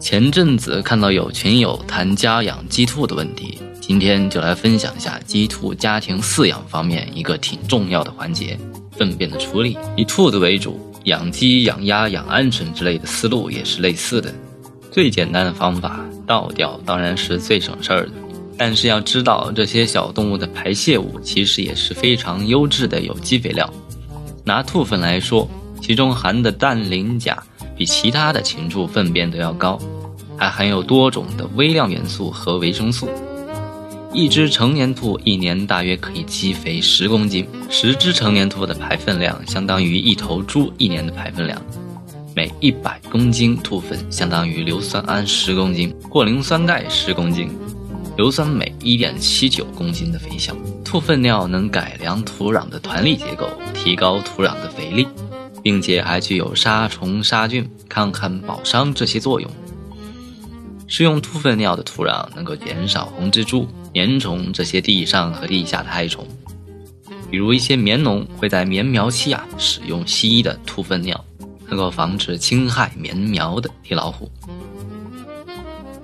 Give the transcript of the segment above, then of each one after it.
前阵子看到有群友谈家养鸡兔的问题，今天就来分享一下鸡兔家庭饲养方面一个挺重要的环节——粪便的处理。以兔子为主，养鸡、养鸭、养鹌鹑之类的思路也是类似的。最简单的方法，倒掉当然是最省事儿的。但是要知道，这些小动物的排泄物其实也是非常优质的有机肥料。拿兔粪来说，其中含的氮磷钾比其他的禽畜粪便都要高。还含有多种的微量元素和维生素。一只成年兔一年大约可以积肥十公斤，十只成年兔的排粪量相当于一头猪一年的排粪量。每一百公斤兔粪相当于硫酸铵十公斤，过磷酸钙十公斤，硫酸镁一点七九公斤的肥效。兔粪尿能改良土壤的团粒结构，提高土壤的肥力，并且还具有杀虫杀菌、抗旱保墒这些作用。使用兔粪尿的土壤能够减少红蜘蛛、棉虫这些地上和地下的害虫。比如一些棉农会在棉苗期啊使用稀稀的兔粪尿，能够防止侵害棉苗的地老虎。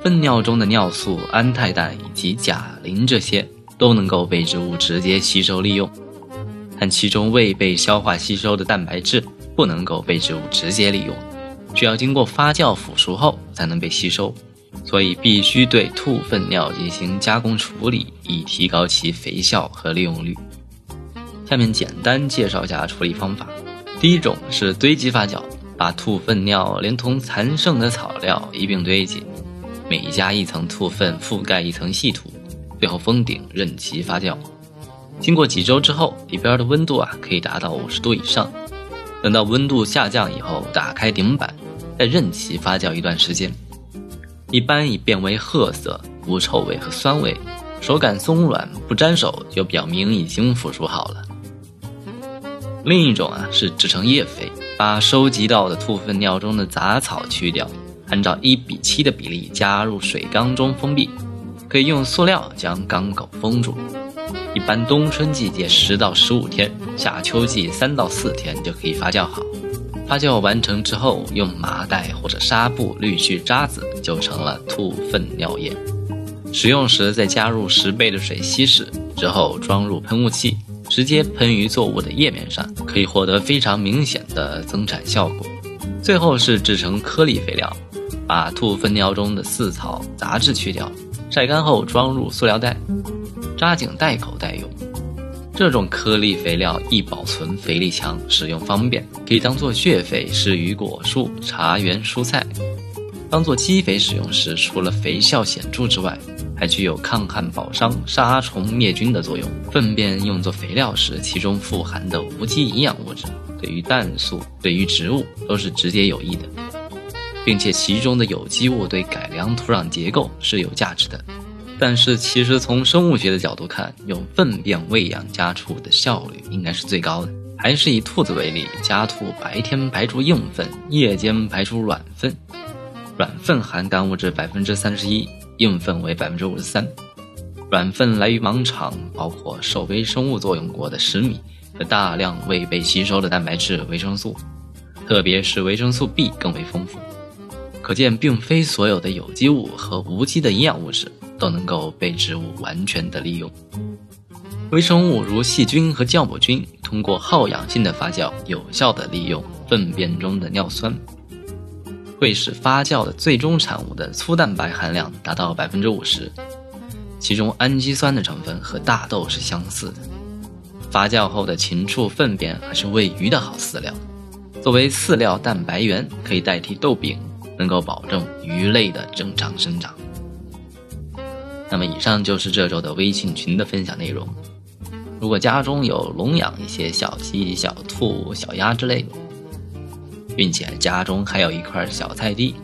粪尿中的尿素、氨态氮以及钾磷这些都能够被植物直接吸收利用，但其中未被消化吸收的蛋白质不能够被植物直接利用，需要经过发酵腐熟后才能被吸收。所以必须对兔粪尿进行加工处理，以提高其肥效和利用率。下面简单介绍一下处理方法。第一种是堆积发酵，把兔粪尿连同残剩的草料一并堆积，每加一层兔粪覆盖一层细土，最后封顶任其发酵。经过几周之后，里边的温度啊可以达到五十度以上。等到温度下降以后，打开顶板，再任其发酵一段时间。一般已变为褐色，无臭味和酸味，手感松软不粘手，就表明已经腐熟好了。另一种啊是制成液肥，把收集到的兔粪尿中的杂草去掉，按照一比七的比例加入水缸中封闭，可以用塑料将缸口封住。一般冬春季节十到十五天，夏秋季三到四天就可以发酵好。发酵完成之后，用麻袋或者纱布滤去渣子，就成了兔粪尿液。使用时再加入十倍的水稀释，之后装入喷雾器，直接喷于作物的叶面上，可以获得非常明显的增产效果。最后是制成颗粒肥料，把兔粪尿中的饲草杂质去掉，晒干后装入塑料袋，扎紧袋口袋用。这种颗粒肥料易保存，肥力强，使用方便，可以当做血肥施于果树、茶园、蔬菜。当做基肥使用时，除了肥效显著之外，还具有抗旱保墒、杀虫灭菌的作用。粪便用作肥料时，其中富含的无机营养物质，对于氮素、对于植物都是直接有益的，并且其中的有机物对改良土壤结构是有价值的。但是，其实从生物学的角度看，用粪便喂养家畜的效率应该是最高的。还是以兔子为例，家兔白天排出硬粪，夜间排出软粪，软粪含干物质百分之三十一，硬粪为百分之五十三。软粪来于盲肠，包括受微生物作用过的食米和大量未被吸收的蛋白质、维生素，特别是维生素 B 更为丰富。可见，并非所有的有机物和无机的营养物质。都能够被植物完全的利用。微生物如细菌和酵母菌，通过耗氧性的发酵，有效的利用粪便中的尿酸，会使发酵的最终产物的粗蛋白含量达到百分之五十。其中氨基酸的成分和大豆是相似的。发酵后的禽畜粪便还是喂鱼的好饲料，作为饲料蛋白源，可以代替豆饼，能够保证鱼类的正常生长。那么以上就是这周的微信群的分享内容。如果家中有笼养一些小鸡、小兔、小鸭之类的，并且家中还有一块小菜地，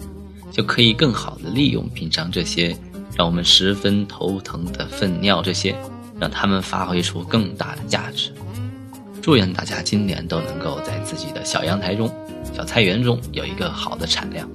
就可以更好的利用平常这些让我们十分头疼的粪尿，这些让它们发挥出更大的价值。祝愿大家今年都能够在自己的小阳台中、小菜园中有一个好的产量。